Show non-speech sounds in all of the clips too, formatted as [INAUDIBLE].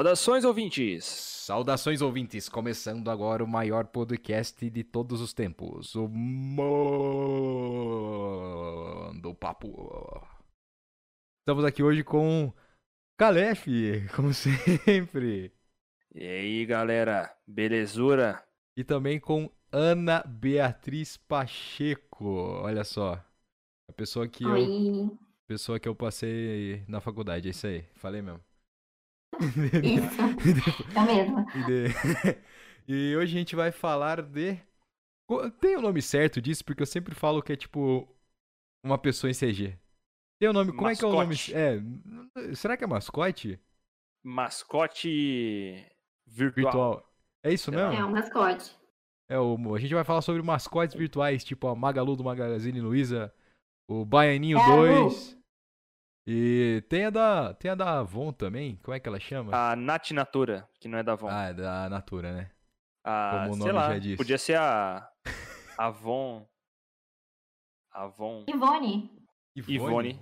Saudações, ouvintes! Saudações, ouvintes! Começando agora o maior podcast de todos os tempos, o Mando Papo. Estamos aqui hoje com Calef, como [LAUGHS] sempre. E aí, galera, belezura? E também com Ana Beatriz Pacheco. Olha só, a pessoa que eu, pessoa que eu passei na faculdade, é isso aí. Falei mesmo. Isso. [LAUGHS] É mesmo. [LAUGHS] E, hoje a gente vai falar de. Tem o nome certo disso? Porque eu sempre falo que é tipo uma pessoa em CG. Tem o nome. Como é que é o nome? Mascote. É. Será que é mascote? Mascote virtual. Virtual. É isso mesmo? É um mascote. É o, a gente vai falar sobre mascotes virtuais, tipo a Magalu do Magazine Luiza, o Baianinho É a Lu. 2. E tem a da. Tem a da Avon também. Como é que ela chama? A Nat Natura, que não é da Avon. Ah, é da Natura, né? a, como o sei nome lá, já diz. podia ser a [LAUGHS] Avon. Avon. Ivone. Ivone.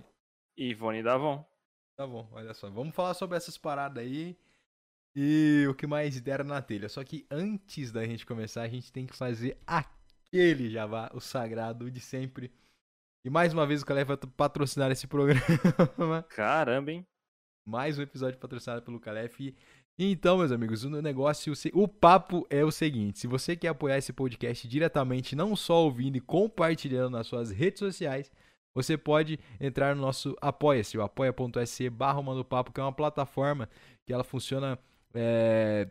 Ivone da Avon. Tá bom, olha só. Vamos falar sobre essas paradas aí e o que mais deram na telha. Só que antes da gente começar, a gente tem que fazer aquele jabá, o sagrado de sempre. E mais uma vez o Calef vai patrocinar esse programa. [LAUGHS] Caramba, hein? Mais um episódio patrocinado pelo Calef. Então, meus amigos, o negócio, o papo é o seguinte: se você quer apoiar esse podcast diretamente, não só ouvindo e compartilhando nas suas redes sociais, você pode entrar no nosso Apoia-se, o apoia.se barra Papo, que é uma plataforma que ela funciona é,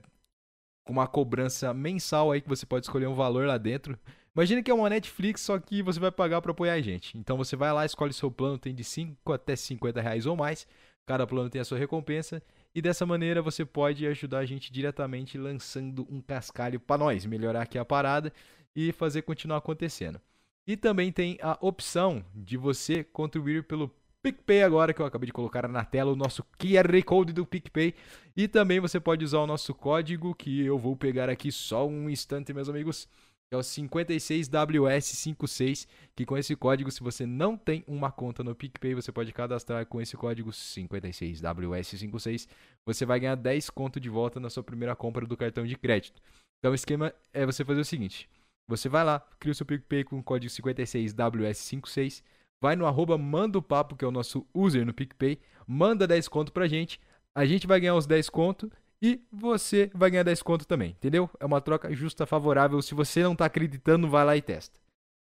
com uma cobrança mensal aí, que você pode escolher um valor lá dentro. Imagina que é uma Netflix, só que você vai pagar para apoiar a gente. Então você vai lá, escolhe seu plano, tem de 5 até 50 reais ou mais. Cada plano tem a sua recompensa. E dessa maneira você pode ajudar a gente diretamente lançando um cascalho para nós, melhorar aqui a parada e fazer continuar acontecendo. E também tem a opção de você contribuir pelo PicPay agora, que eu acabei de colocar na tela, o nosso QR Code do PicPay. E também você pode usar o nosso código, que eu vou pegar aqui só um instante, meus amigos. Que É o 56WS56, que com esse código, se você não tem uma conta no PicPay, você pode cadastrar com esse código 56WS56. Você vai ganhar 10 conto de volta na sua primeira compra do cartão de crédito. Então o esquema é você fazer o seguinte: você vai lá, cria o seu PicPay com o código 56WS56, vai no arroba manda o papo, que é o nosso user no PicPay, manda 10 conto pra gente, a gente vai ganhar os 10 conto e você vai ganhar 10 conto também, entendeu? É uma troca justa, favorável. Se você não tá acreditando, vai lá e testa.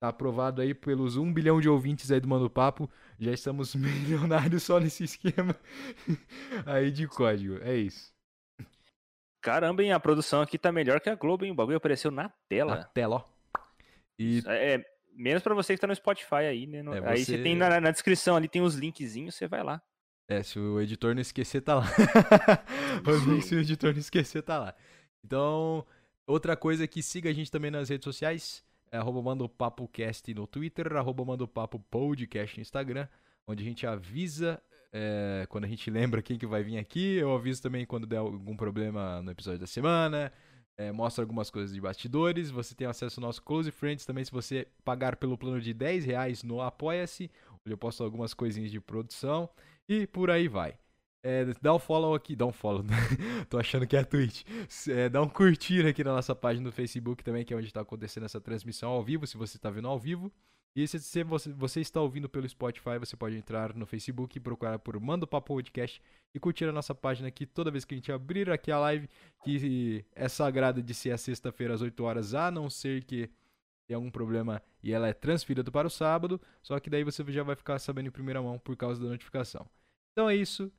Tá aprovado aí pelos 1 bilhão de ouvintes aí do Mano Papo. Já estamos [LAUGHS] milionários só nesse esquema [LAUGHS] aí de código. É isso. Caramba, hein? A produção aqui tá melhor que a Globo, hein? O bagulho apareceu na Na tela. tela, ó. E É, é, menos pra você que tá no Spotify aí, né? No- É, Aí você- você tem na, na descrição ali, tem os linkzinhos, você vai lá. É, se o editor não esquecer, tá lá. [LAUGHS] Links, se o editor não esquecer, tá lá. Então, outra coisa é que siga a gente também nas redes sociais. É arroba Manda o Papo Cast no Twitter, arroba Manda o Papo Podcast no Instagram, onde a gente avisa é, quando a gente lembra quem que vai vir aqui. Eu aviso também quando der algum problema no episódio da semana. É, mostra algumas coisas de bastidores. Você tem acesso ao nosso Close Friends também se você pagar pelo plano de 10 reais no Apoia-se, onde eu posto algumas coisinhas de produção. E por aí vai. É, dá um follow aqui, dá um follow. [LAUGHS] Tô achando que é Twitch. É, dá um curtir aqui na nossa página do Facebook também, que é onde tá acontecendo essa transmissão ao vivo, se você tá vendo ao vivo. E se, você, você está ouvindo pelo Spotify, você pode entrar no Facebook e procurar por Manda o Papo Podcast e curtir a nossa página aqui toda vez que a gente abrir aqui a live, que é sagrada de ser a sexta-feira às 8 horas, a não ser que tem algum problema e ela é transferida para o sábado, só que daí você já vai ficar sabendo em primeira mão por causa da notificação. Então é isso.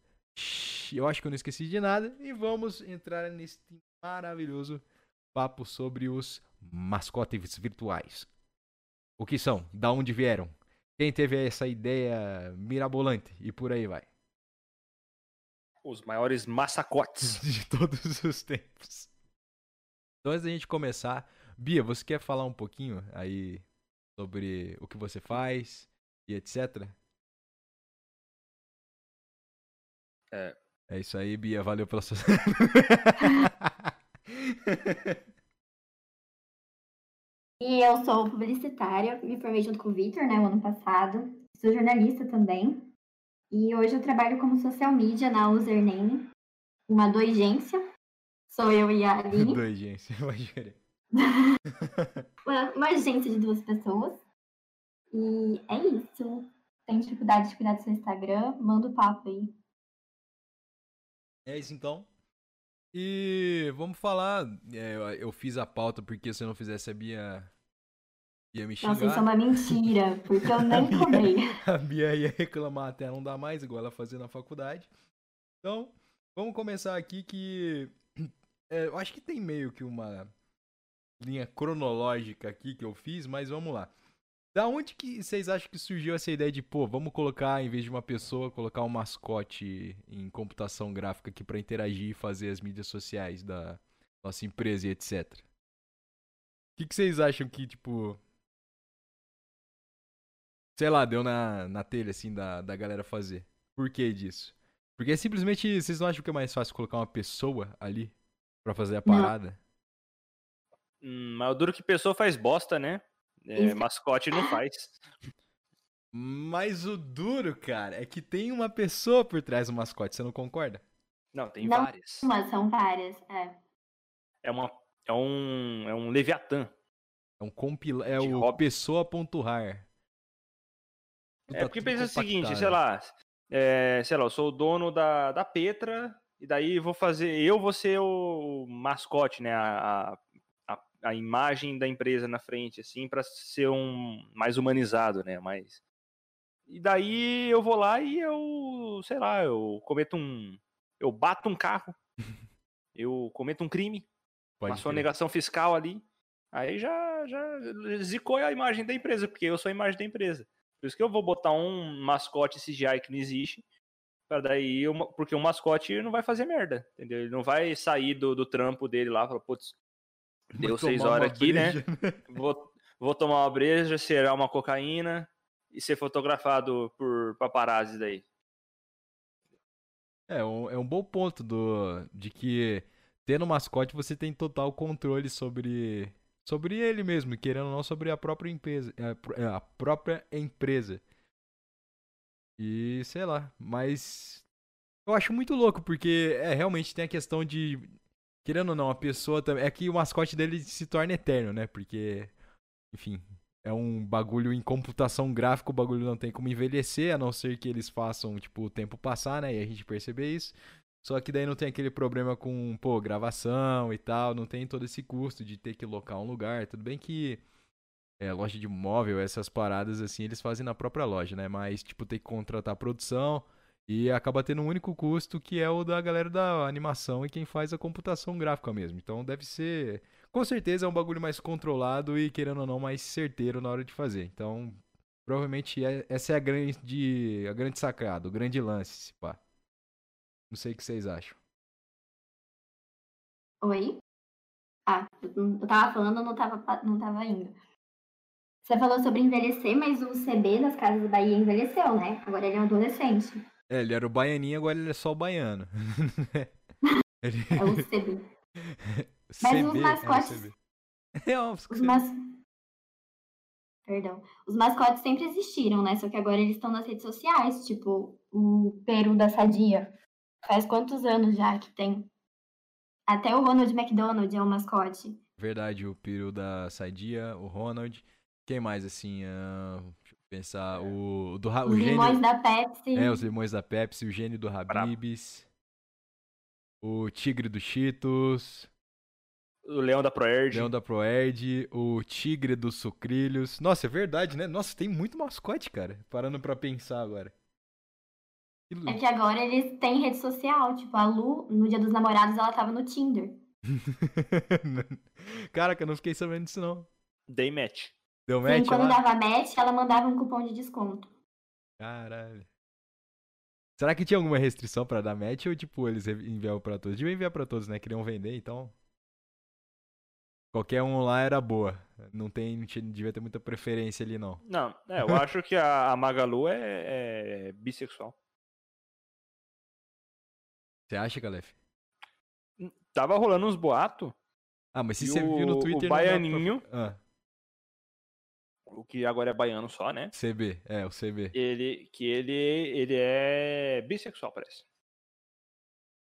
Eu acho que eu não esqueci de nada e vamos entrar neste maravilhoso papo sobre os mascotes virtuais. O que são? Da onde vieram? Quem teve essa ideia mirabolante? E por aí vai. Os maiores massacotes. [LAUGHS] De todos os tempos. Então, antes da gente começar, Bia, você quer falar um pouquinho aí sobre o que você faz e etc? É. É isso aí, Bia. Valeu pela sua. [LAUGHS] E eu sou publicitária, me formei junto com o Victor, né, o ano passado. Sou jornalista também. E hoje eu trabalho como social media na Username. uma doigência. Sou eu e a Aline. [LAUGHS] Doigência, querer. [LAUGHS] uma, uma agência de duas pessoas. E é isso. Tem dificuldade de cuidar do seu Instagram? Manda o papo aí. É isso então. E vamos falar. é, eu- eu fiz a pauta porque se eu não fizesse a Bia ia me xingar. Nossa, isso é uma mentira, [LAUGHS] porque eu nem cobrei. [LAUGHS] A Bia ia reclamar até não dar mais, igual ela fazia na faculdade. Então, vamos começar aqui que. é, eu acho que tem meio que uma linha cronológica aqui que eu fiz, mas vamos lá. Da onde que vocês acham que surgiu essa ideia de, pô, vamos colocar, em vez de uma pessoa, colocar um mascote em computação gráfica aqui pra interagir e fazer as mídias sociais da nossa empresa e etc? O que, que vocês acham que, tipo, sei lá, deu na, na telha, assim, da, da galera fazer. Por que disso? Porque simplesmente, vocês não acham que é mais fácil colocar uma pessoa ali pra fazer a Não. parada? Hum, mas o duro que pessoa faz bosta, né? É, mascote não faz. Mas o duro, cara, é que tem uma pessoa por trás do mascote, você não concorda? Não, tem Não. várias. Mas são várias, é. É, uma, é, um, é um Leviatã. É um compila... É o hobby. pessoa.rar. É porque pensa o seguinte, sei lá, é, sei lá, eu sou o dono da, da Petra, e daí vou fazer, eu vou ser o mascote, né, a, a, a imagem da empresa na frente, assim, pra ser um mais humanizado, né, mais... E daí eu vou lá e eu, sei lá, eu cometo um, eu bato um carro, [LAUGHS] eu cometo um crime, Pode uma sonegação fiscal ali, aí já, já zicou a imagem da empresa, porque eu sou a imagem da empresa. Por isso que eu vou botar um mascote CGI que não existe, para daí, uma- porque o mascote não vai fazer merda, entendeu? Ele não vai sair do, do trampo dele lá e falar, putz, deu seis horas aqui, né? breja. [LAUGHS] Vou, vou tomar uma breja, cheirar uma cocaína e ser fotografado por paparazzi daí. É, um, é um bom ponto do, de que tendo mascote você tem total controle sobre sobre ele mesmo, querendo ou não sobre a própria empresa, a, pr- é, a própria empresa. E sei lá, mas eu acho muito louco porque é realmente tem a questão de querendo ou não a pessoa também é que o mascote dele se torna eterno, né? Porque enfim, é um bagulho em computação gráfica, o bagulho não tem como envelhecer, a não ser que eles façam, tipo, o tempo passar, né? E a gente perceber isso. Só que daí não tem aquele problema com, pô, gravação e tal, não tem todo esse custo de ter que locar um lugar. Tudo bem que é, loja de móvel, essas paradas assim, eles fazem na própria loja, né? Mas, tipo, tem que contratar produção e acaba tendo um único custo que é o da galera da animação e quem faz a computação gráfica mesmo. Então deve ser. Com certeza é um bagulho mais controlado e, querendo ou não, mais certeiro na hora de fazer. Então, provavelmente é- essa é a grande, a grande sacada, o grande lance, se pá. Não sei o que vocês acham. Oi? Ah, eu tava falando, não tava, não tava indo. Você falou sobre envelhecer, mas o CB das Casas da Bahia envelheceu, né? Agora ele é um adolescente. É, ele era o baianinho, agora ele é só o baiano. [LAUGHS] ele... É o CB. [LAUGHS] Mas os CB, é mascotes- CB. É óbvio Os mas... Perdão. Os mascotes sempre existiram, né? Só que agora eles estão nas redes sociais, tipo o Peru da Sadia. Faz quantos anos já que tem? Até o Ronald McDonald é um mascote. Verdade, o peru da Sadia, o Ronald. Quem mais, assim? eu pensar. O, do, Ra- o Os gênio. limões da Pepsi. É, os limões da Pepsi, o gênio do Habibs. O tigre do Cheetos. O Leão da Proerd. Leão da Proerd, o Tigre dos Sucrilhos. Nossa, é verdade, né? Nossa, tem muito mascote, cara. Parando pra pensar agora. Que É que agora eles têm rede social. Tipo, a Lu, no dia dos namorados, ela tava no Tinder. [LAUGHS] Caraca, eu não fiquei sabendo disso, não. Day match. Deu Sim, match quando lá? dava match, ela mandava um cupom de desconto. Caralho. Será que tinha alguma restrição pra dar match ou, tipo, eles enviavam pra todos? Deviam enviar pra todos, né? Queriam vender, então... Qualquer um lá era boa. Não tem, não tinha- devia ter muita preferência ali, não. Não, é, eu acho que a, a Magalu é, é bissexual. Você acha, Calef? Tava rolando uns boatos, Ah, mas se você viu no o- o Twitter... não dá pra- baianinho- Ah, o que agora é baiano só, né? CB, é, o CB. Ele, que ele, ele é bissexual, parece.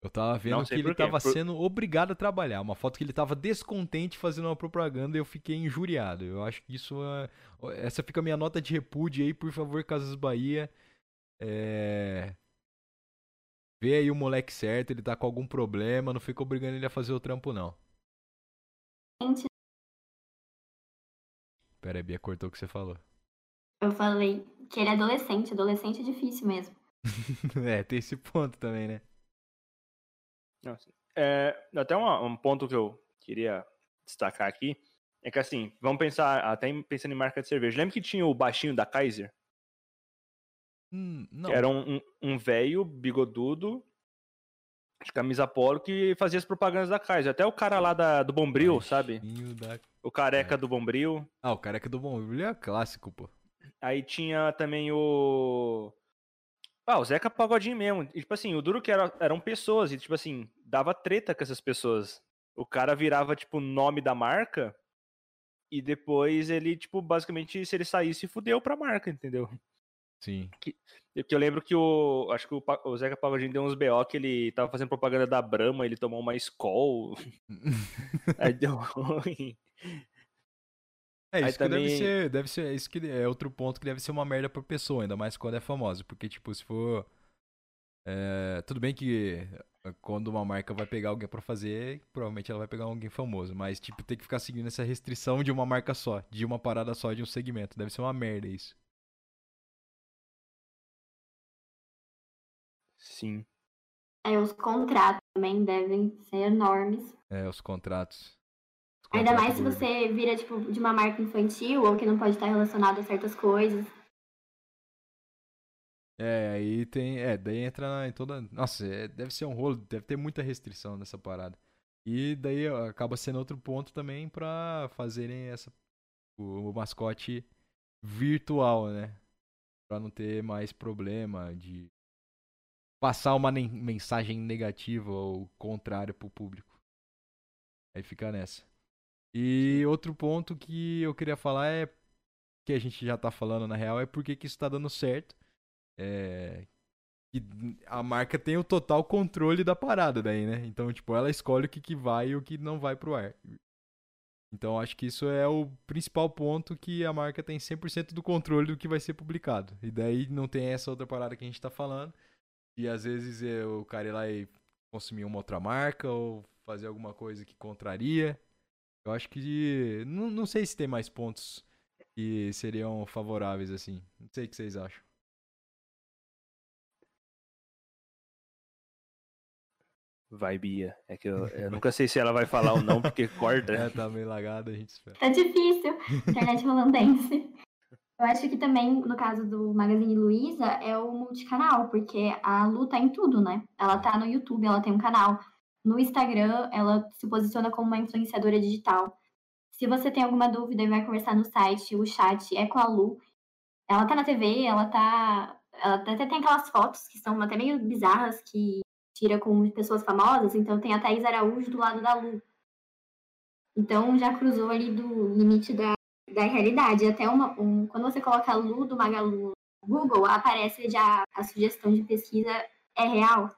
Eu tava vendo que ele tava por... sendo obrigado a trabalhar. Uma foto que ele tava descontente fazendo uma propaganda e eu fiquei injuriado. Eu acho que isso é... Essa fica a minha nota de repúdio aí, por favor, Casas Bahia. É... Vê aí o moleque certo, ele tá com algum problema, não fica obrigando ele a fazer o trampo, não. Pera aí, Bia, cortou o que você falou. Eu falei que ele é adolescente, adolescente é difícil mesmo. [LAUGHS] é, tem esse ponto também, né? É, até um, um ponto que eu queria destacar aqui é que assim, vamos pensar, até pensando em marca de cerveja. Lembra que tinha o baixinho da Kaiser? Hum, não. Era um, um velho bigodudo de camisa polo que fazia as propagandas da Kaiser. Até o cara lá da, do Bombril, sabe? Da... O careca é. do Bombril. Ah, o careca do Bombril é clássico, pô. Aí tinha também o. Ah, o Zeca Pagodinho mesmo. E, tipo assim, o duro que era, eram pessoas, e tipo assim, dava treta com essas pessoas. O cara virava, tipo, nome da marca, e depois ele, tipo, basicamente, se ele saísse, fudeu pra marca, entendeu? Sim. Que, que eu lembro que o. Acho que o, o Zeca Pagodinho deu uns BO que ele tava fazendo propaganda da Brahma, ele tomou uma Skol. [LAUGHS] aí deu ruim. É, isso também... deve ser, deve ser, isso que é outro ponto que deve ser uma merda por pessoa, ainda mais quando é famosa, porque tipo, se for é, tudo bem que eh, quando uma marca vai pegar alguém para fazer, provavelmente ela vai pegar alguém famoso, mas tipo, tem que ficar seguindo essa restrição de uma marca só, de uma parada só, de um segmento, deve ser uma merda isso. Sim. É, os contratos também devem ser enormes. É, os contratos. Ainda mais se você vira, tipo, de uma marca infantil ou que não pode estar relacionado a certas coisas. É, aí tem. É, daí entra em toda. Nossa, é, deve ser um rolo, deve ter muita restrição nessa parada. E daí acaba sendo outro ponto também pra fazerem essa. O, o mascote virtual, né? Pra não ter mais problema de passar uma mensagem negativa ou contrária pro público. Aí fica nessa. E outro ponto que eu queria falar é que a gente já tá falando na real é porque que isso tá dando certo. É que a marca tem o total controle da parada daí, né? Então, tipo, ela escolhe o que, que vai e o que não vai pro ar. Então, acho que isso é o principal ponto que a marca tem 100% do controle do que vai ser publicado. E daí não tem essa outra parada que a gente tá falando. E às vezes é o cara ir lá e consumir uma outra marca ou fazer alguma coisa que contraria. Eu acho que. Não, não sei se tem mais pontos que seriam favoráveis, assim. Não sei o que vocês acham. Vai, Bia. É que eu, eu [LAUGHS] nunca sei se ela vai falar ou não, porque [LAUGHS] corta. É, tá meio lagada, a gente espera. Tá difícil. Internet holandense. Eu acho que também, no caso do Magazine Luiza, é o multicanal, porque a Lu tá em tudo, né? Ela tá no YouTube, ela tem um canal. No Instagram, ela se posiciona como uma influenciadora digital. Se você tem alguma dúvida e vai conversar no site, o chat é com a Lu. Ela tá na TV, ela tá. Ela até tem aquelas fotos que são até meio bizarras que tira com pessoas famosas, então tem a Thaís Araújo do lado da Lu. Então já cruzou ali do limite da, da realidade. Até uma, um, quando você coloca Lu do Magalu no Google, aparece já a sugestão de pesquisa é real.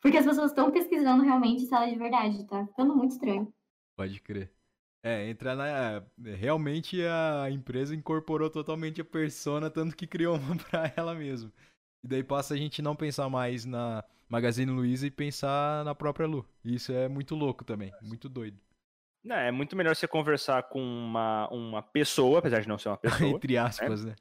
Porque as pessoas estão pesquisando realmente se ela é de verdade, tá ficando muito estranho. Pode crer. É, entra na. Realmente a empresa incorporou totalmente a persona, tanto que criou uma [LAUGHS] pra ela mesmo. E daí passa a gente não pensar mais na Magazine Luiza e pensar na própria Lu. Isso é muito louco também, muito doido. Não, é muito melhor você conversar com uma, uma pessoa, apesar de não ser uma [LAUGHS] pessoa. Entre aspas, né?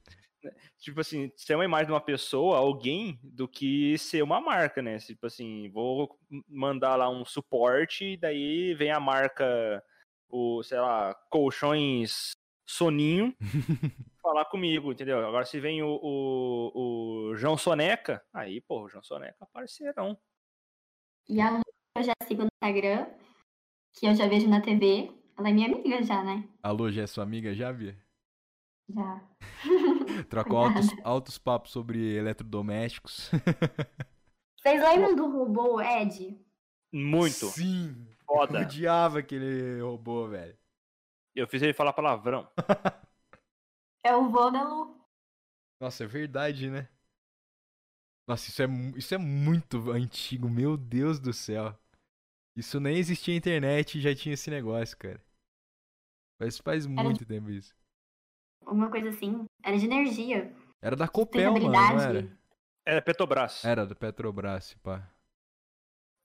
né? [LAUGHS] tipo assim, ser uma imagem de uma pessoa, alguém, do que ser uma marca, né? Tipo assim, vou mandar lá um suporte, e daí vem a marca, o, sei lá, colchões soninho, [LAUGHS] falar comigo, entendeu? Agora se vem o, o, o João Soneca, aí, pô, o João Soneca é parceirão. E a Lu, eu já sigo no Instagram, que eu já vejo na TV. Ela é minha amiga já, né? A Lu já é sua amiga já, Bia? Já. [LAUGHS] Trocou altos, altos papos sobre eletrodomésticos. [LAUGHS] Vocês lembram do robô Ed? Muito. Sim. Foda. Eu odiava aquele robô, velho. Eu fiz ele falar palavrão. [LAUGHS] é o vô da Lu. Nossa, é verdade, né? Nossa, isso é, isso é muito antigo, meu Deus do céu. Isso nem existia internet e já tinha esse negócio, cara. Mas faz muito era tempo isso. Uma coisa assim, era de energia. Era da Copel, mano, não era? Era Petrobras. Era do Petrobras, pá.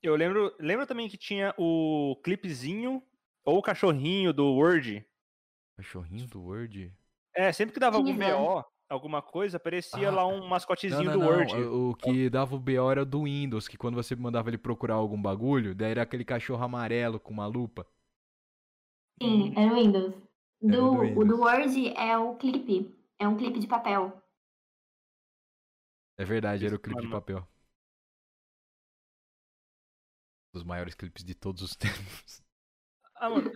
Eu lembro, lembro também que tinha o clipezinho ou o cachorrinho do Word. Cachorrinho do Word? É, sempre que dava algum BO, alguma coisa, aparecia ah, lá um mascotezinho não, não, do Word. Não. O que dava o BO era do Windows, que quando você mandava ele procurar algum bagulho, daí era aquele cachorro amarelo com uma lupa. Sim, era o Windows. Do, do Windows. O do Word é o clipe. É um clipe de papel. É verdade, era o clipe de papel. Dos maiores clipes de todos os [LAUGHS] tempos. Ah, mano,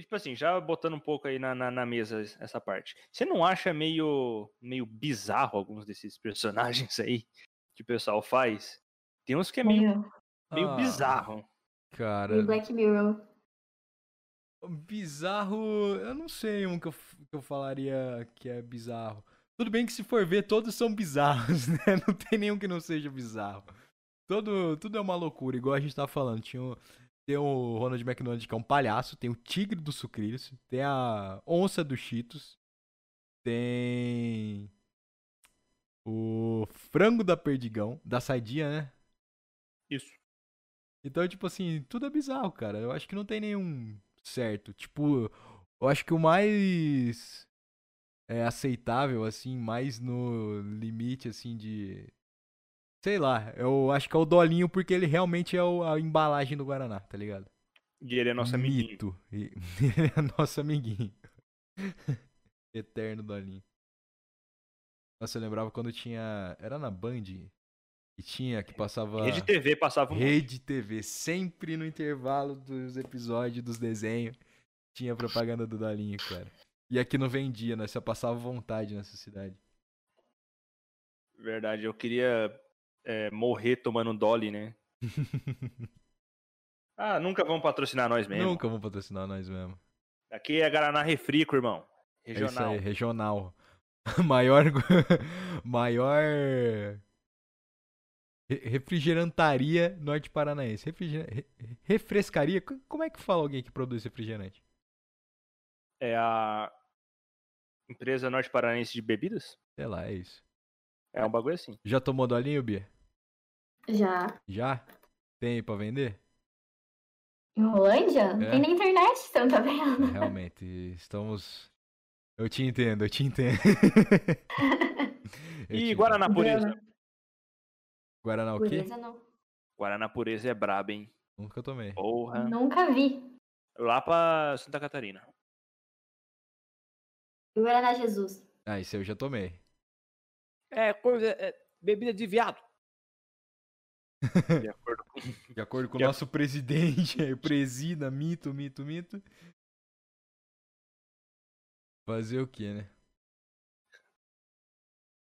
tipo assim, já botando um pouco aí na, na, na, mesa essa parte. Você não acha meio, meio bizarro alguns desses personagens aí que o pessoal faz? Tem uns que é meio, meio ah, bizarro. Cara. Black Mirror. Bizarro, eu não sei um que eu, que eu falaria que é bizarro. Tudo bem que se for ver, todos são bizarros, [LAUGHS] né? Não tem nenhum que não seja bizarro. Todo, tudo é uma loucura, igual a gente tava falando. Tinha o, tem o Ronald McDonald, que é um palhaço. Tem o Tigre do Sucrilhos. Tem a Onça dos Cheetos. Tem. O Frango da Perdigão. Da Saidia, né? Isso. Então, tipo assim, tudo é bizarro, cara. Eu acho que não tem nenhum certo. Tipo, eu acho que o mais é aceitável, assim, mais no limite, assim, de Sei lá, eu acho que é o Dolinho porque ele realmente é a embalagem do Guaraná, tá ligado? E ele é nosso Mito. amiguinho. [LAUGHS] ele é nosso amiguinho. [LAUGHS] Eterno Dolinho. Nossa, eu lembrava quando tinha. Era na Band. E tinha que passava. Rede TV passava um Rede TV, sempre no intervalo dos episódios, dos desenhos. Tinha propaganda do Dolinho, cara. E aqui não vendia, né? Só passava vontade nessa cidade. Verdade, eu queria é, morrer tomando Dolly, né? [LAUGHS] ah, nunca vão patrocinar nós mesmo. Nunca vão patrocinar nós mesmo. Aqui é Guaraná Refrico, irmão. Regional. É isso aí, regional. [LAUGHS] maior. [LAUGHS] maior. Refrigerantaria norte paranaense. Refriger... Refrescaria. Como é que fala alguém que produz refrigerante? É a empresa norte paranaense de bebidas? Sei lá, é isso. É um bagulho assim. Já tomou dolinho, Bia? Já. Já? Tem pra vender? Em Rolândia? É. Tem na internet, você não tá vendo? É, realmente, estamos. Eu te entendo, eu te entendo. [LAUGHS] eu e te Guaraná entendo. Pureza? Guaraná o quê? Pureza não. Guaraná Pureza é brabo, hein? Nunca tomei. Porra. Nunca vi. Lá pra Santa Catarina. Guaraná Jesus. Ah, isso eu já tomei. É coisa. É, bebida de viado. De acordo com, [LAUGHS] de acordo com o nosso presidente, [LAUGHS] presida, mito, mito, mito. Fazer o que, né?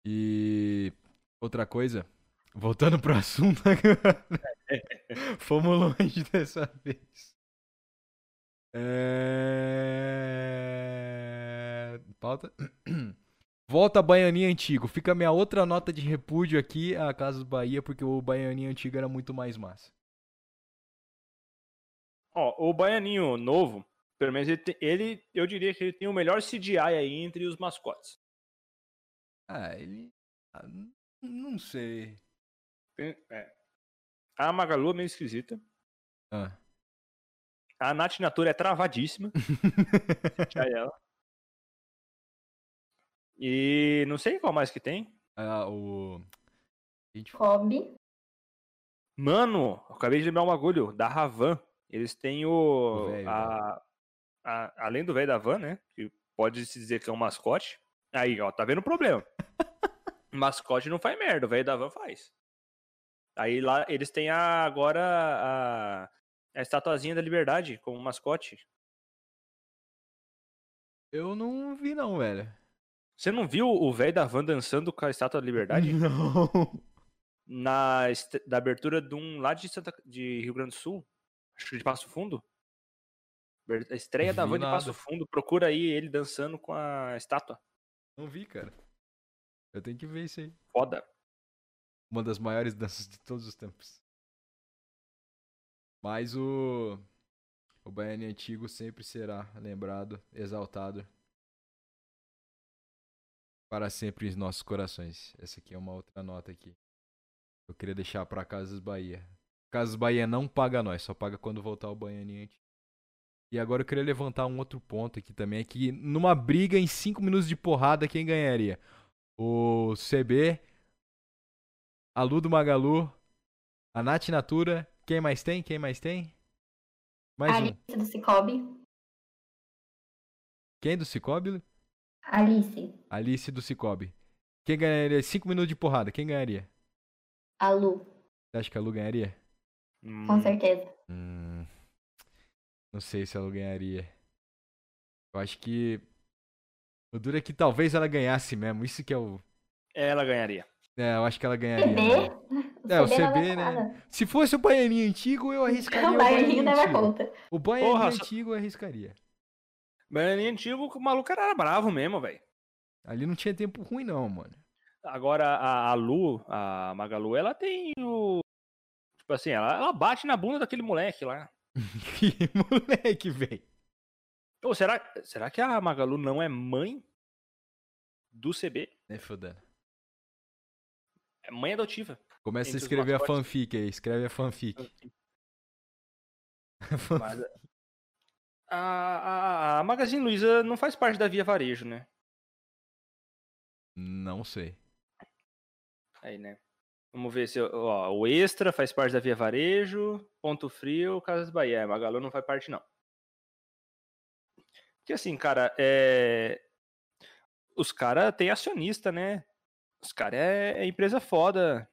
E outra coisa, voltando pro assunto agora. [LAUGHS] Fomos longe dessa vez. É... Pauta. [CLEARS THROAT] Volta Baianinha Antigo. Fica a minha outra nota de repúdio aqui a Casa do Bahia, porque o Baianinho Antigo era muito mais massa. Ó, o Baianinho novo, pelo menos ele, tem, ele, eu diria que ele tem o melhor CGI aí entre os mascotes. Ah, ele. Ah, não sei. É. A Magalu é meio esquisita. Ah. A Nath Natura é travadíssima. [LAUGHS] Ela. E não sei qual mais que tem. Ah, o. Hobby. Mano, acabei de lembrar um bagulho. Da Ravan. Eles têm o. o véio, a, a, além do velho da van, né? Que pode se dizer que é um mascote. Aí, ó, tá vendo o problema. [LAUGHS] mascote não faz merda, o velho da van faz. Aí lá eles têm a, agora a, a estatuazinha da liberdade como mascote. Eu não vi não, velho. Você não viu o velho da van dançando com a Estátua da Liberdade? [LAUGHS] Não. Na da abertura de um lá de, Santa, de Rio Grande do Sul, acho que de Passo Fundo. A estreia da van de Passo Fundo, procura aí ele dançando com a estátua. Não vi, cara. Eu tenho que ver isso aí. Foda. Uma das maiores danças de todos os tempos. Mas o. O Baianinho antigo sempre será lembrado, exaltado. Para sempre em nossos corações. Essa aqui é uma outra nota aqui. Eu queria deixar para Casas Bahia. Casas Bahia não paga nós, só paga quando voltar o Baianinho antigo. E agora eu queria levantar um outro ponto aqui também, é que numa briga em 5 minutos de porrada, quem ganharia? O CB, a Lu do Magalu, a Nath Natura, quem mais tem? Quem mais tem? Mais Alice um. do Cicobi. Quem do Cicobi? Alice. Alice do Cicobi. Quem ganharia 5 minutos de porrada? Quem ganharia? A Lu. Você acha que a Lu ganharia? Com certeza. Hum, não sei se ela ganharia. Eu acho que. O duro é que talvez ela ganhasse mesmo. Isso que é o. Ela ganharia. É, eu acho que ela ganharia. CB? Né? É, o CB, né? Se fosse o baianinho antigo, eu arriscaria. [LAUGHS] o baianinho dava conta. O baianinho Porra, antigo eu arriscaria. Baianinho antigo, o maluco era bravo mesmo, velho. Ali não tinha tempo ruim, não, mano. Agora, a, a Lu, a Magalu, ela tem o. Tipo assim, ela, ela bate na bunda daquele moleque lá. [LAUGHS] que moleque, velho. Ou será, será que a Magalu não é mãe do CB? É fodendo. É mãe adotiva. Começa a escrever a fanfic aí, escreve a fanfic. [LAUGHS] Mas, a, a, a Magazine Luiza não faz parte da Via Varejo, né? Não sei. Aí, né? Vamos ver se. Ó, o Extra faz parte da Via Varejo, Ponto Frio, Casas Bahia. Magalu não faz parte, não. Porque assim, cara, é. Os caras têm acionista, né? Os caras é, é, empresa foda,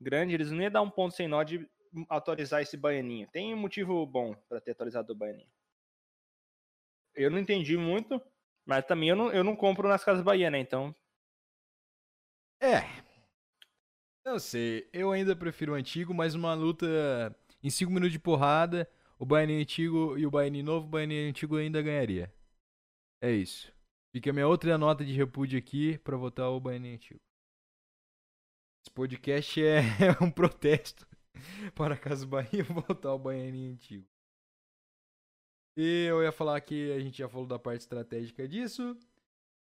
grande, eles não iam dar um ponto sem nó de atualizar esse baianinho. Tem um motivo bom para ter atualizado o baianinho. Eu não entendi muito, mas também eu não, eu não compro nas casas Bahia, né? Então. É. Não sei, eu ainda prefiro o antigo, mas uma luta em 5 minutos de porrada, o Baianinho antigo e o Baianinho novo, o Baianinho antigo ainda ganharia. É isso. Fica a minha outra nota de repúdio aqui para votar o Baianinho antigo. Esse podcast é [LAUGHS] um protesto [LAUGHS] para caso Bahia [LAUGHS] voltar ao Baianinho antigo. E eu ia falar que a gente já falou da parte estratégica disso.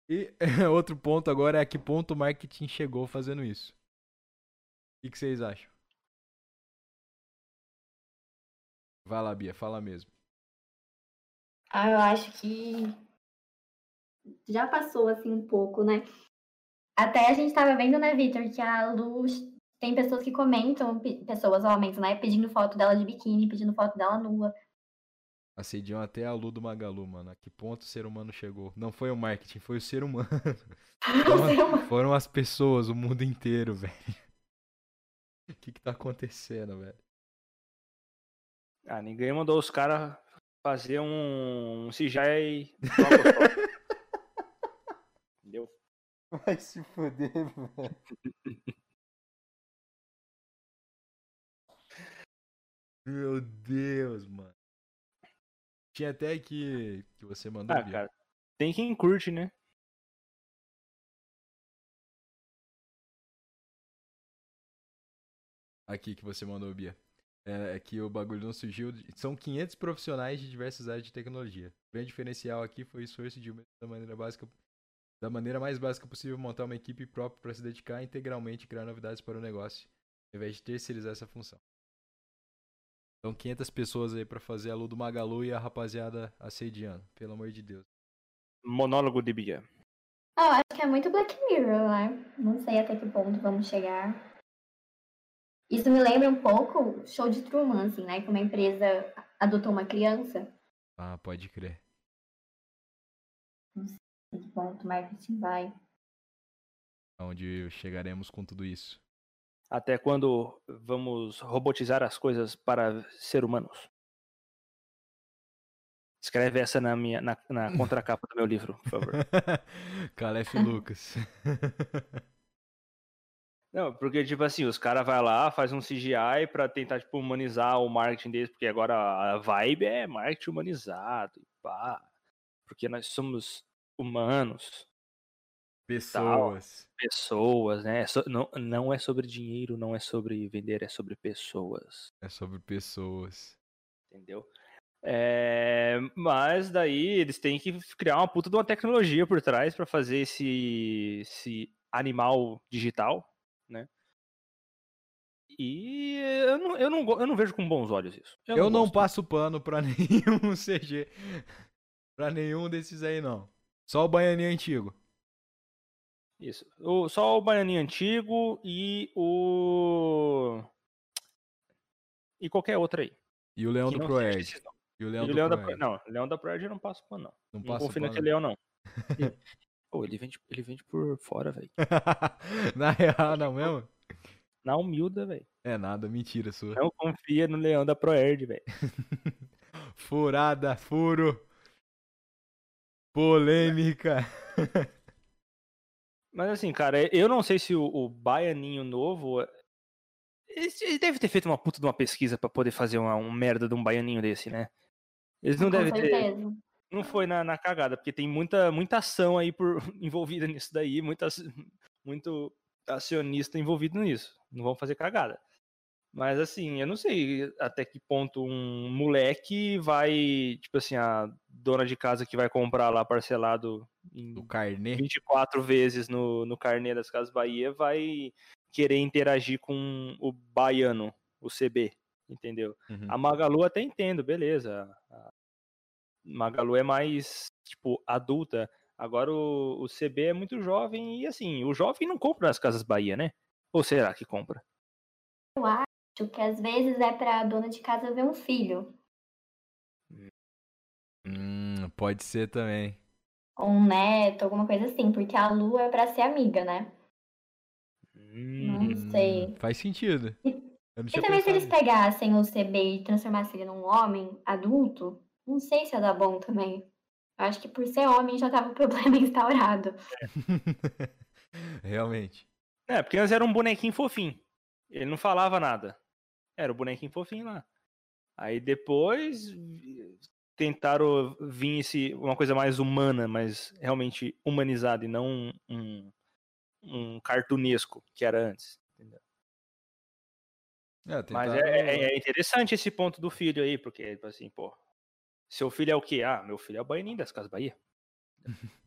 E [LAUGHS] outro ponto agora é a que ponto o marketing chegou fazendo isso. O que vocês acham? Vai lá, Bia, fala mesmo. Ah, eu acho que já passou assim um pouco, né? Até a gente estava vendo, né, Vitor, que a Luz tem pessoas que comentam, pessoas, homens, né, pedindo foto dela de biquíni, pedindo foto dela nua. Assediam até a Lu do Magalu, mano. A que ponto o ser humano chegou? Não foi o marketing, foi o ser humano. [LAUGHS] foram, foram as pessoas, o mundo inteiro, [LAUGHS] velho. O que que tá acontecendo, velho? Ah, ninguém mandou os caras fazer um, um CGI. [LAUGHS] Entendeu? Vai se foder, velho. Meu Deus, mano. Tinha até que, que você mandou. Ah, cara, tem quem curte, né? Aqui que você mandou, Bia. É, é que o bagulho não surgiu. São 500 profissionais de diversas áreas de tecnologia. O grande diferencial aqui foi o esforço de da maneira básica da maneira mais básica possível, montar uma equipe própria para se dedicar integralmente e criar novidades para o negócio, ao invés de terceirizar essa função. Então, 500 pessoas aí para fazer a Lu do Magalu e a rapaziada assediando, pelo amor de Deus. Monólogo de Bia. Eu acho que é muito Black Mirror, né? Não sei até que ponto vamos chegar. Isso me lembra um pouco show de Truman, assim, né? Que uma empresa adotou uma criança. Ah, pode crer. Não sei que ponto o marketing vai. Onde chegaremos com tudo isso? Até quando vamos robotizar as coisas para ser humanos? Escreve essa na minha na, na [LAUGHS] contracapa do meu livro, por favor. [LAUGHS] Calef Lucas. [LAUGHS] Não, porque, tipo assim, os caras vai lá, faz um CGI pra tentar, tipo, humanizar o marketing deles, porque agora a vibe é marketing humanizado e pá. Porque nós somos humanos. Pessoas. Tal. Pessoas, né? É não, não é sobre dinheiro, não é sobre vender, é sobre pessoas. É sobre pessoas. Entendeu? É, mas daí eles têm que criar uma puta de uma tecnologia por trás para fazer esse, esse animal digital, né? E eu não, eu, não, eu não vejo com bons olhos isso. Eu, eu não, não passo pano pra [LAUGHS] nenhum CG. pra nenhum desses aí, não. Só o Baianinho antigo. Isso. O, só o Baianinho antigo e o. E qualquer outro aí. E o Leão do Proerd. E o Leão, e o Leão da Proerd. Não, o Leão da Proerd eu não passo pano, não. Não, não confio naquele leão, não. [LAUGHS] Pô, ele vende, ele vende por fora, velho. [LAUGHS] Na real, não mesmo? [LAUGHS] Na humilda, velho. É nada, mentira sua. Não confia no leão da Proerd, velho. Furada, furo. Polêmica. Mas assim, cara, eu não sei se o, o Baianinho novo. Ele deve ter feito uma puta de uma pesquisa para poder fazer uma, um merda de um baianinho desse, né? Eles não devem ter. Não foi na, na, cagada, porque tem muita, muita ação aí por, [LAUGHS] envolvida nisso daí, muita, muito acionista envolvido nisso. Não vão fazer cagada. Mas assim, eu não sei até que ponto um moleque vai, tipo assim, a dona de casa que vai comprar lá parcelado em do carnê. 24 vezes no, no carnê das Casas Bahia vai querer interagir com o baiano, o CB, entendeu? Uhum. A Magalu até entendo, beleza. A Magalu é mais, tipo, adulta. Agora o, o CB é muito jovem e assim, o jovem não compra nas Casas Bahia, né? Ou será que compra? Eu acho que às vezes é pra dona de casa ver um filho. Hum, pode ser também. Ou um neto, alguma coisa assim, porque a Lu é pra ser amiga, né? Hum, não sei. Faz sentido. E, e também se eles pegassem o CB e transformassem ele num homem adulto, não sei se ia dar bom também. Eu acho que por ser homem já tava o [LAUGHS] problema instaurado. É. [LAUGHS] Realmente. É, porque antes era um bonequinho fofinho. Ele não falava nada. Era o bonequinho fofinho lá. Aí depois tentaram vir esse, uma coisa mais humana, mais realmente humanizada e não um, um, um cartunesco que era antes. Entendeu? É, tentaram... Mas é, é, é, interessante esse ponto do filho aí, porque, tipo assim, pô, seu filho é o quê? Ah, meu filho é o Baianinho das Casas Bahia. [LAUGHS]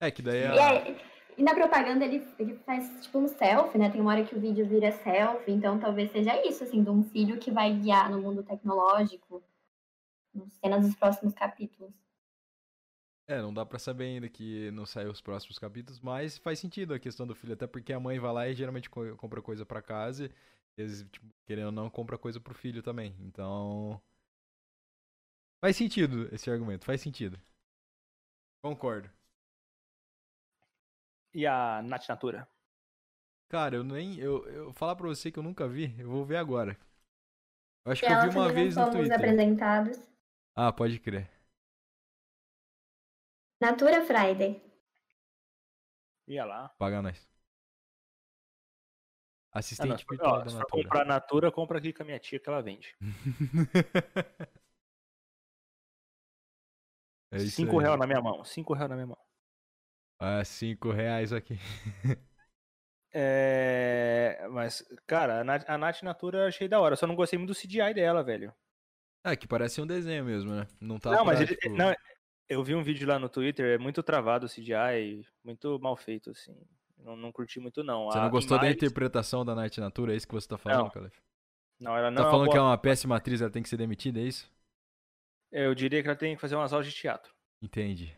é, que daí é... E, é, e, na propaganda ele, ele faz tipo um selfie, né? Tem uma hora que o vídeo vira selfie, então talvez seja isso, assim, de um filho que vai guiar no mundo tecnológico, cenas dos próximos capítulos. É, não dá pra saber ainda que não saiu os próximos capítulos, mas faz sentido a questão do filho, até porque a mãe vai lá e geralmente compra coisa para casa, e eles, tipo, querendo ou não, compra coisa pro filho também. Então, Faz sentido esse argumento, faz sentido. Concordo. E a Nath Natura? Cara, eu nem. Eu, eu falar pra você que eu nunca vi, eu vou ver agora. Eu acho que eu vi uma vez no Twitter. apresentados. Ah, pode crer. Natura Friday. Ia lá. Paga nós. Assistente ah, virtual da Natura. Se for comprar Natura, compra aqui com a minha tia que ela vende. [LAUGHS] É cinco reais na minha mão. Cinco reais na minha mão. Ah, cinco reais aqui. [LAUGHS] é... Mas, cara, a Nath Natura eu achei da hora. Só não gostei muito do CGI dela, velho. É, que parece um desenho mesmo, né? Não tá Não, pra, mas ele, tipo... não, eu vi um vídeo lá no Twitter, é muito travado o CGI, muito mal feito, assim. Não, não curti muito, não. Você não gostou imagem... da interpretação da Nath Natura? É isso que você tá falando, Caleb? Não, ela não Tá é falando boa... que é uma péssima atriz, ela tem que ser demitida, é isso? Eu diria que ela tem que fazer umas aulas de teatro. Entendi.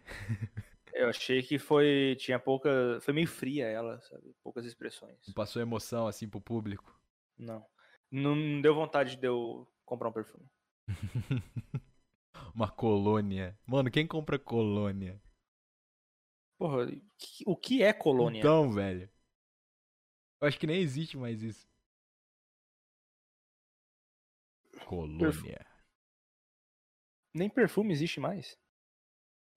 Eu achei que foi. Tinha pouca. Foi meio fria ela, sabe? Poucas expressões. Não passou emoção assim pro público? Não. Não deu vontade de eu comprar um perfume. [LAUGHS] Uma colônia. Mano, quem compra colônia? Porra, o que é colônia? Então, velho. Eu acho que nem existe mais isso. Colônia. Nem perfume existe mais.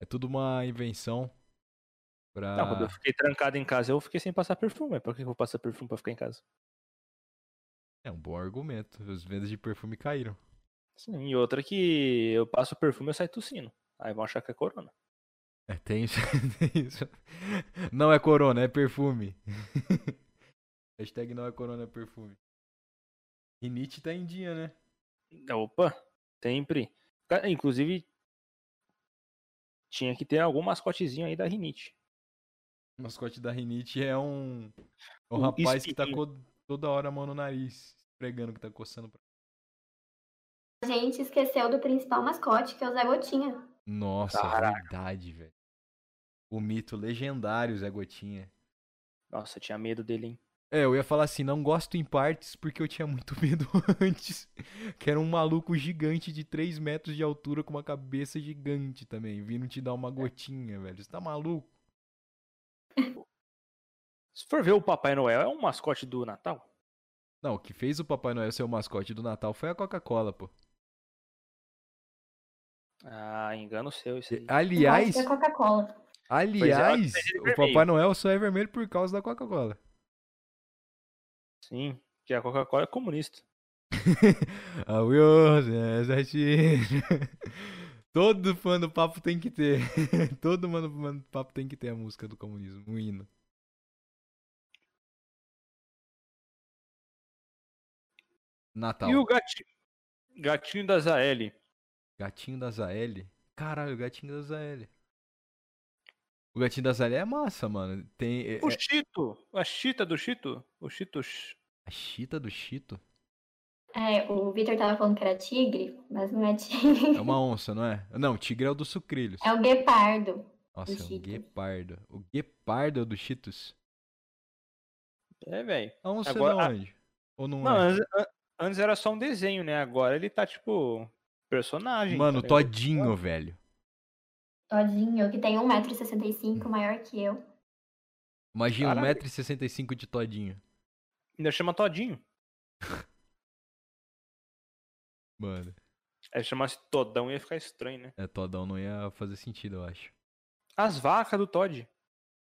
É tudo uma invenção pra. Não, quando eu fiquei trancado em casa, eu fiquei sem passar perfume. Por que eu vou passar perfume pra ficar em casa? É um bom argumento. As vendas de perfume caíram. Sim, e outra que eu passo perfume e eu saio tossindo. Aí vão achar que é corona. É, tem isso. [LAUGHS] não é corona, é perfume. [LAUGHS] Hashtag não é corona, é perfume. Rinite tá em dia, né? Opa, sempre. Inclusive, tinha que ter algum mascotezinho aí da rinite. O mascote da rinite é um, um rapaz que tá toda hora a mão no nariz, pregando que tá coçando. Pra... A gente esqueceu do principal mascote, que é o Zé Gotinha. Nossa, Caraca. verdade, velho. O mito legendário Zé Gotinha. Nossa, eu tinha medo dele, hein? É, eu ia falar assim, não gosto em partes porque eu tinha muito [LAUGHS] medo antes. Que era um maluco gigante de 3 metros de altura com uma cabeça gigante também, vindo te dar uma gotinha, velho. Você tá maluco? Se for ver o Papai Noel, é um mascote do Natal? Não, o que fez o Papai Noel ser o mascote do Natal foi a Coca-Cola, pô. Ah, engano seu isso aí. Aliás. É Coca-Cola. Aliás, é, o Papai Noel só é vermelho por causa da Coca-Cola. Sim, que a Coca-Cola é comunista. [LAUGHS] a [LAUGHS] Todo fã do papo tem que ter. [LAUGHS] Todo fã do papo tem que ter a música do comunismo, o hino. Natal. E o gatinho, gatinho da Zael? Gatinho da Zael? Caralho, o gatinho da Zael. O gatinho da Zael é massa, mano. Tem, é, o é Chito. A Chita do Chito. O Chito. A Chita do Chito? É, o Victor tava falando que era tigre, mas não é [LAUGHS] tigre. É uma onça, não é? Não, tigre é o do sucrilhos. É o guepardo. Nossa, é o guepardo. O guepardo é o do Cheetos? É, velho. A onça Agora, é de onde? Ou não, não é? Antes, antes, era só um desenho, né? Agora ele tá, tipo, personagem. Mano, tá Todinho, velho. Todinho, que tem 1,65m maior que eu. Imagina, 1,65m de Todinho. Ainda chama Todinho. [LAUGHS] Mano. É, chamasse Todão ia ficar estranho, né? É, Todão não ia fazer sentido, eu acho. As vacas do Todd.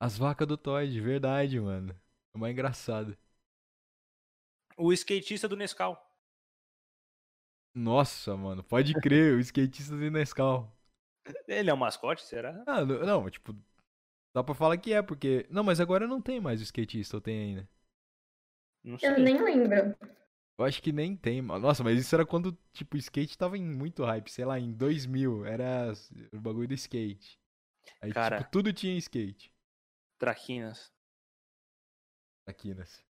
As vacas do Todd, verdade, mano. É mais engraçado. O skatista do Nescau. Nossa, mano, pode crer, o skatista do Nescau. Ele é um mascote, será? Ah, não, não, tipo, dá pra falar que é, porque. Não, mas agora não tem mais o skatista, ou tem ainda? Não sei. Eu nem lembro. Eu acho que nem tem. Nossa, mas isso era quando, tipo, o skate tava em muito hype. Sei lá, em 2000. Era o bagulho do skate. Aí, Cara, tipo, tudo tinha skate. Traquinas. Traquinas.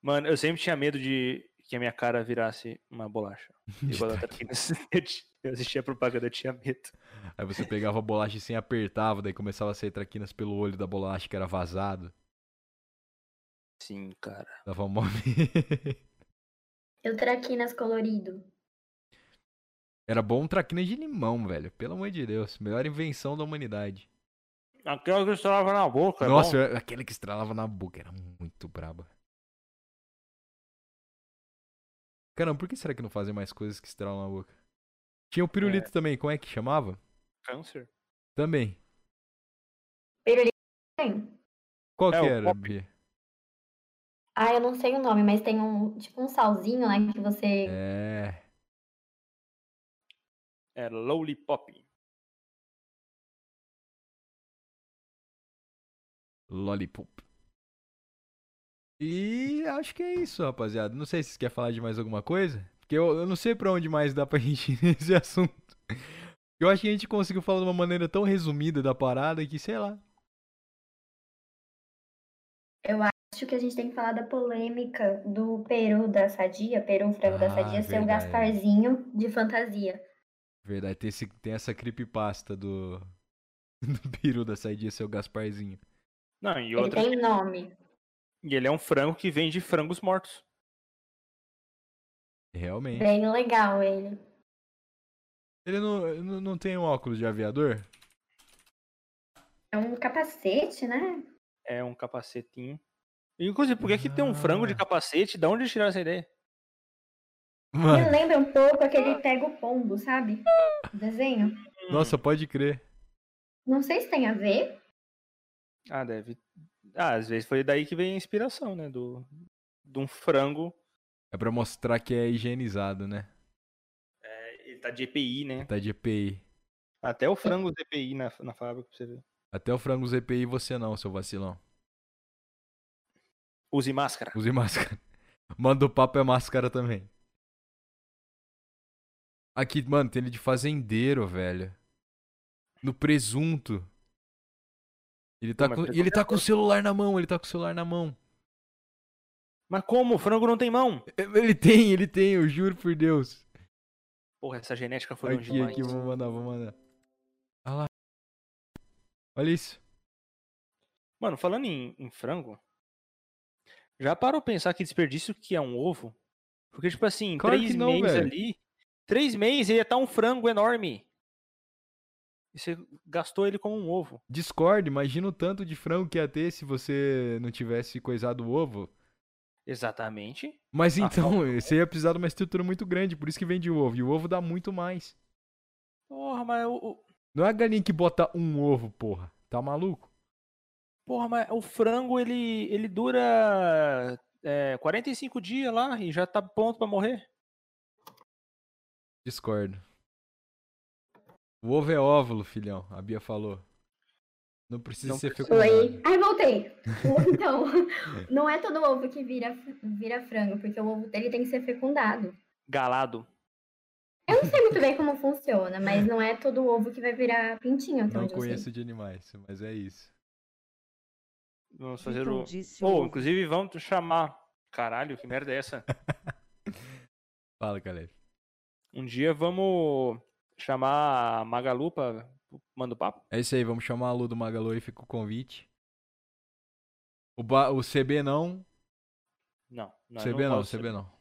Mano, eu sempre tinha medo de que a minha cara virasse uma bolacha. [LAUGHS] Igual a Traquinas. [LAUGHS] Eu assistia a propaganda, eu tinha medo. Aí você pegava a bolacha e sem apertava, daí começava a sair traquinas pelo olho da bolacha que era vazado. Sim, cara. Dava mó [LAUGHS] Eu traquinas colorido. Era bom um traquinas de limão, velho. Pelo amor de Deus. Melhor invenção da humanidade. Aquela que estralava na boca. É Nossa, é aquele que estralava na boca era muito braba. Caramba, por que será que não fazem mais coisas que estralam na boca? Tinha o pirulito é. também, como é que chamava? Câncer. Também. Pirulito Qual é, que era, Bia? Ah, eu não sei o nome, mas tem um, tipo um salzinho, né, que você... É... É Lollipop. Lollipop. E acho que é isso, rapaziada. Não sei se vocês querem falar de mais alguma coisa. Porque eu, eu não sei pra onde mais dá pra [LAUGHS] gente ir nesse assunto. Eu acho que a gente conseguiu falar de uma maneira tão resumida da parada que, sei lá. Eu acho que a gente tem que falar da polêmica do peru da Sadia, peru frango ah, da Sadia, verdade. ser o Gasparzinho de fantasia. Verdade, tem, esse, tem essa creepypasta do, [LAUGHS] do peru da Sadia ser o Gasparzinho. Não, e outra... Ele tem nome. E ele é um frango que vem de frangos mortos. Realmente. Bem legal ele. Ele não, não tem um óculos de aviador? É um capacete, né? É um capacetinho. Inclusive, por que, ah. que tem um frango de ah. capacete? De onde tiraram essa ideia? Mano. Me lembra um pouco aquele pega o pombo, sabe? O [LAUGHS] desenho. Nossa, pode crer. Não sei se tem a ver. Ah, deve. Ah, às vezes foi daí que veio a inspiração, né? Do, de um frango é pra mostrar que é higienizado, né? É, ele tá de EPI, né? Tá de EPI. Até o frango EPI na, na fábrica, pra você ver. Até o frango ZPI você não, seu vacilão. Use máscara. Use máscara. [LAUGHS] Manda o papo é máscara também. Aqui, mano, tem ele de fazendeiro, velho. No presunto. Ele tá, com, ele tá com o celular na mão, ele tá com o celular na mão. Mas como? O frango não tem mão? Ele tem, ele tem, eu juro por Deus. Porra, essa genética foi aqui, longe Aqui, vou mandar, vou mandar. Olha lá. Olha isso. Mano, falando em, em frango, já parou pensar que desperdício que é um ovo? Porque, tipo assim, claro três não, meses velho. ali, três meses ia estar tá um frango enorme. E você gastou ele como um ovo. Discord, imagina o tanto de frango que ia ter se você não tivesse coisado o ovo. Exatamente. Mas então, você ia precisar de uma estrutura muito grande, por isso que vende o ovo. E o ovo dá muito mais. Porra, mas o. Não é a galinha que bota um ovo, porra. Tá maluco? Porra, mas o frango ele, ele dura é, 45 dias lá e já tá pronto para morrer. Discordo. O ovo é óvulo, filhão, a Bia falou. Não precisa não ser fecundado. Oi. Ai, voltei. Então, [LAUGHS] não é todo ovo que vira, vira frango, porque o ovo dele tem que ser fecundado. Galado. Eu não sei muito bem como funciona, mas não é todo ovo que vai virar pintinho. Não conheço de animais, mas é isso. Vamos fazer então, o. Oh, inclusive, vamos chamar. Caralho, que merda é essa? [LAUGHS] Fala, Caleb. Um dia vamos chamar a Magalu pra manda o papo? É isso aí, vamos chamar a Lu do Magalu e fica o convite. O, ba... o CB não. Não. não CB não, CB não.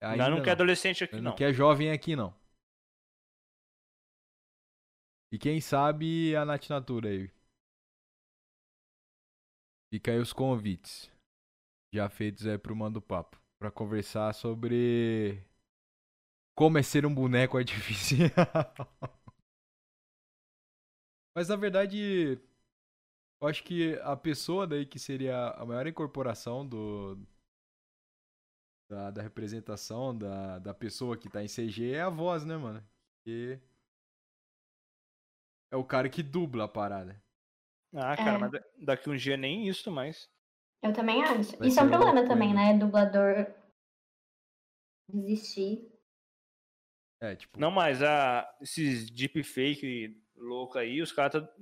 Ainda não, não quer adolescente aqui, não. Não quer jovem aqui, não. E quem sabe a Nath Natura aí. Fica aí os convites. Já feitos aí pro Mando Papo. Pra conversar sobre. Como é ser um boneco artificial. Mas na verdade, eu acho que a pessoa daí que seria a maior incorporação do da, da representação da, da pessoa que tá em CG é a voz, né, mano? Que é o cara que dubla a parada. Ah, cara, é. mas daqui um dia nem isso mais. Eu também acho. Vai isso é um problema também, né? Dublador desistir. É, tipo. Não, mas a, esses deepfake louco aí, os caras tá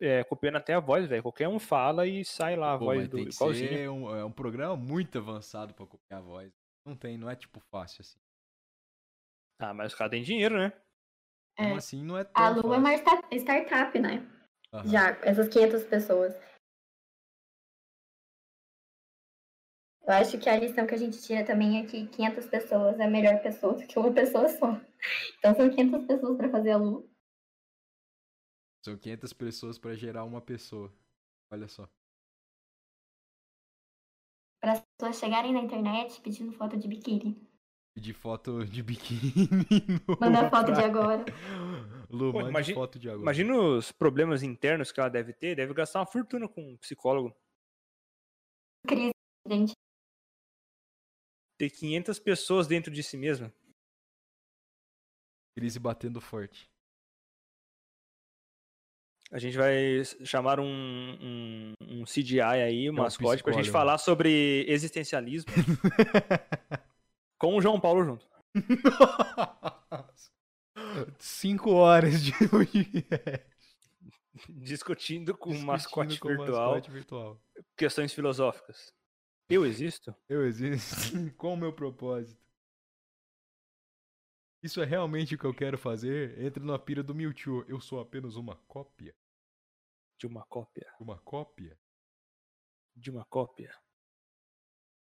é, copiando até a voz, velho. Qualquer um fala e sai lá a Pô, voz do tem igualzinho. Um, é um programa muito avançado para copiar a voz. Não tem, não é tipo fácil assim. Ah, mas os caras têm dinheiro, né? É. Como assim não é tão A Lu fácil. é uma startup, né? Uhum. Já, essas 500 pessoas. Eu acho que a lição que a gente tira também é que 500 pessoas é a melhor pessoa do que uma pessoa só. Então são 500 pessoas para fazer a Lu. São 500 pessoas para gerar uma pessoa. Olha só. Para as pessoas chegarem na internet pedindo foto de biquíni. Pedir foto de biquíni. [LAUGHS] Manda foto de agora. Lu, Pô, imagine, foto de agora. Imagina os problemas internos que ela deve ter. Deve gastar uma fortuna com um psicólogo. Crise, gente. Ter 500 pessoas dentro de si mesma. Crise batendo forte. A gente vai chamar um, um, um CGI aí, um é mascote, pra gente falar sobre existencialismo. [LAUGHS] com o João Paulo junto. Cinco horas de [LAUGHS] Discutindo com um mascote, mascote virtual. Questões filosóficas. Eu existo? Eu existo. [LAUGHS] Qual o meu propósito? Isso é realmente o que eu quero fazer? Entre na pira do Mewtwo. Eu sou apenas uma cópia. De uma cópia. De uma cópia? De uma cópia.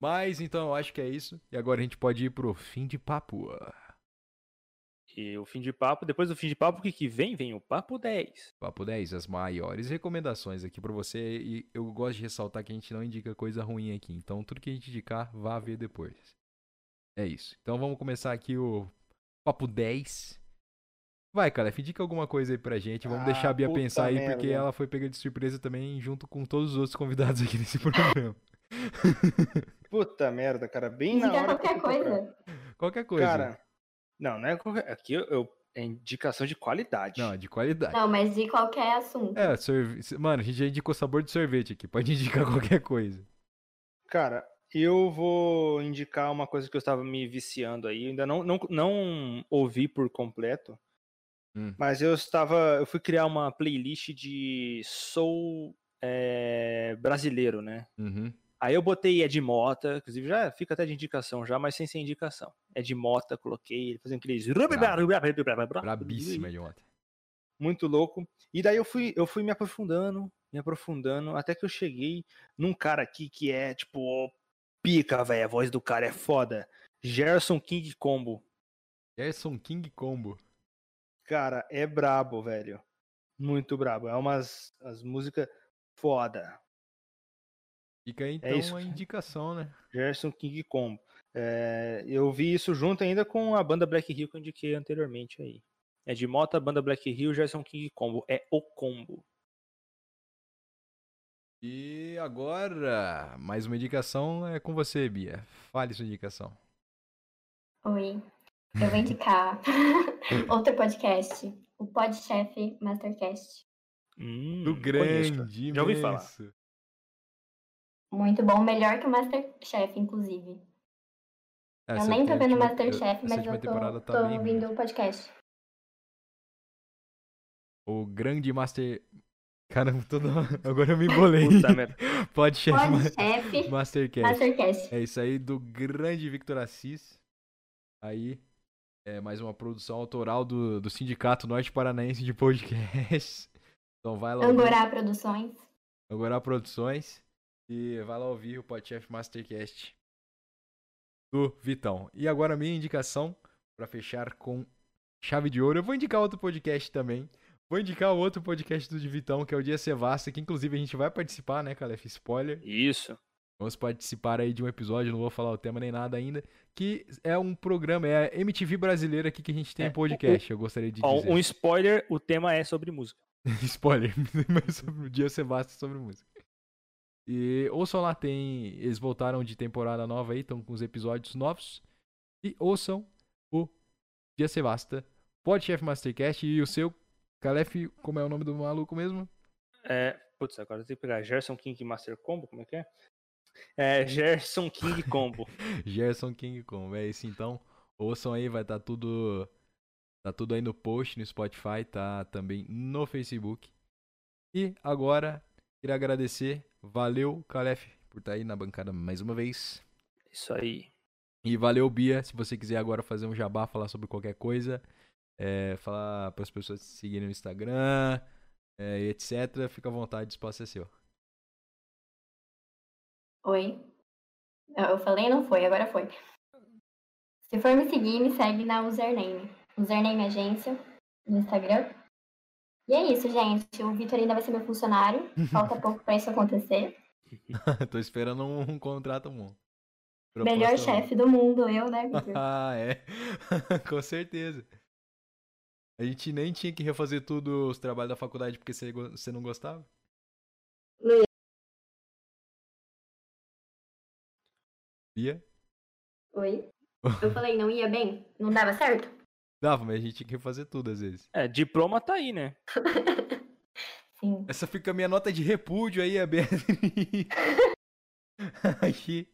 Mas então eu acho que é isso. E agora a gente pode ir pro fim de papo. E o fim de papo, depois do fim de papo, o que, que vem? Vem o Papo 10. Papo 10, as maiores recomendações aqui para você. E eu gosto de ressaltar que a gente não indica coisa ruim aqui. Então tudo que a gente indicar, vá ver depois. É isso. Então vamos começar aqui o Papo 10. Vai, cara, indica alguma coisa aí pra gente. Vamos ah, deixar a Bia pensar aí, merda. porque ela foi pega de surpresa também, junto com todos os outros convidados aqui nesse [LAUGHS] programa. Puta merda, cara. Bem na hora. qualquer coisa. Qualquer coisa. Cara, não, não é qualquer. Aqui eu, eu É indicação de qualidade. Não, de qualidade. Não, mas de qualquer assunto. É, sorve... mano, a gente já indicou sabor de sorvete aqui. Pode [LAUGHS] indicar qualquer coisa. Cara, eu vou indicar uma coisa que eu estava me viciando aí. Ainda não, não, não ouvi por completo. Hum. Mas eu estava. Eu fui criar uma playlist de soul é, brasileiro, né? Uhum. Aí eu botei Ed Mota, inclusive já fica até de indicação já, mas sem ser indicação. Ed Mota, coloquei, fazendo aqueles. Brabíssima, Ed Mota. Muito louco. E daí eu fui, eu fui me aprofundando, me aprofundando, até que eu cheguei num cara aqui que é, tipo, pica, velho. A voz do cara é foda. Gerson King Combo. Gerson King Combo. Cara, é brabo, velho. Muito brabo. É umas as músicas foda. Fica aí, é então é isso. a indicação, né? Gerson King Combo. É, eu vi isso junto ainda com a banda Black Hill que eu indiquei anteriormente aí. É de Mota, banda Black Hill, Gerson King Combo. É o combo. E agora, mais uma indicação é com você, Bia. Fale sua indicação. Oi, eu vou [LAUGHS] indicar [LAUGHS] outro podcast, o Podchef Mastercast. Hum, Do grande, Já ouvi falar. Muito bom, melhor que o Masterchef, inclusive. É, eu nem tô vendo o Masterchef, mas eu tô, tá tô ouvindo o podcast. O grande Master. Caramba, todo... [LAUGHS] agora eu me embolei. [LAUGHS] Pode chef, chef Mastercast. Mastercast. É isso aí do grande Victor Assis. Aí, é mais uma produção autoral do, do Sindicato Norte Paranaense de Podcast. [LAUGHS] Então vai lá. Angorá Produções. Angorá Produções. E vai lá ouvir o Podchef Mastercast do Vitão. E agora a minha indicação para fechar com chave de ouro. Eu vou indicar outro podcast também. Vou indicar o outro podcast do Vitão, que é o Dia Sevasta, que inclusive a gente vai participar, né, Calef? Spoiler. Isso. Vamos participar aí de um episódio, não vou falar o tema nem nada ainda, que é um programa, é a MTV brasileira aqui que a gente tem é, podcast, eu gostaria de dizer. Um spoiler, o tema é sobre música. [LAUGHS] spoiler, [LAUGHS] mas sobre o Dia Sevasta sobre música. E ouçam lá, tem. Eles voltaram de temporada nova aí, estão com os episódios novos. E ouçam o Dia Sevasta, Podchef Mastercast e o seu Calef, como é o nome do maluco mesmo? É. Putz, agora eu tenho que pegar Gerson King Master Combo, como é que é? É Gerson King Combo. [LAUGHS] Gerson King Combo, é isso então. Ouçam aí, vai estar tá tudo. Tá tudo aí no post no Spotify, tá também no Facebook. E agora, queria agradecer. Valeu, Calef, por estar tá aí na bancada mais uma vez. Isso aí. E valeu, Bia, se você quiser agora fazer um jabá, falar sobre qualquer coisa, é, falar para as pessoas seguirem no Instagram, é, etc. Fica à vontade, o espaço é seu. Oi. Eu falei não foi, agora foi. Se for me seguir, me segue na username. Username Agência no Instagram. E é isso, gente. O Vitor ainda vai ser meu funcionário. Falta pouco para isso acontecer. [LAUGHS] Tô esperando um, um contrato bom. Melhor chefe do mundo, eu, né, Vitor? [LAUGHS] ah, é. [LAUGHS] Com certeza. A gente nem tinha que refazer tudo os trabalhos da faculdade porque você não gostava? Não. Ia? Oi? Eu falei, não ia bem? Não dava certo? Dava, mas a gente tinha que refazer tudo às vezes. É, diploma tá aí, né? [LAUGHS] Sim. Essa fica a minha nota de repúdio aí, a Beatriz. [LAUGHS] Aqui.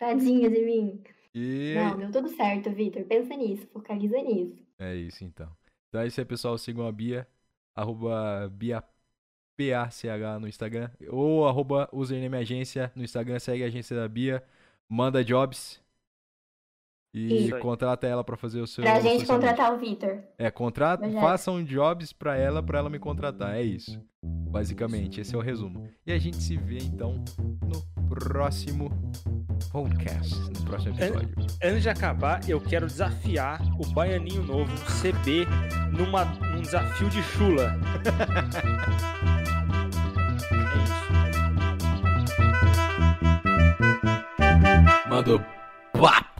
Tadinha de mim. E... Não, deu tudo certo, Vitor. Pensa nisso, focaliza nisso. É isso então. Então é isso aí, pessoal. Sigam a Bia, arroba BiaPACH no Instagram. Ou arroba username agência no Instagram. Segue a agência da Bia. Manda jobs. E isso. contrata ela para fazer o seu. Pra gente contratar o Vitor. É, contrata, façam jobs para ela, para ela me contratar. É isso. Basicamente, esse é o resumo. E a gente se vê então no próximo podcast, no próximo episódio. Antes de acabar, eu quero desafiar o Baianinho Novo, CB, numa, num desafio de chula. [LAUGHS] é isso. Mandou. Pá!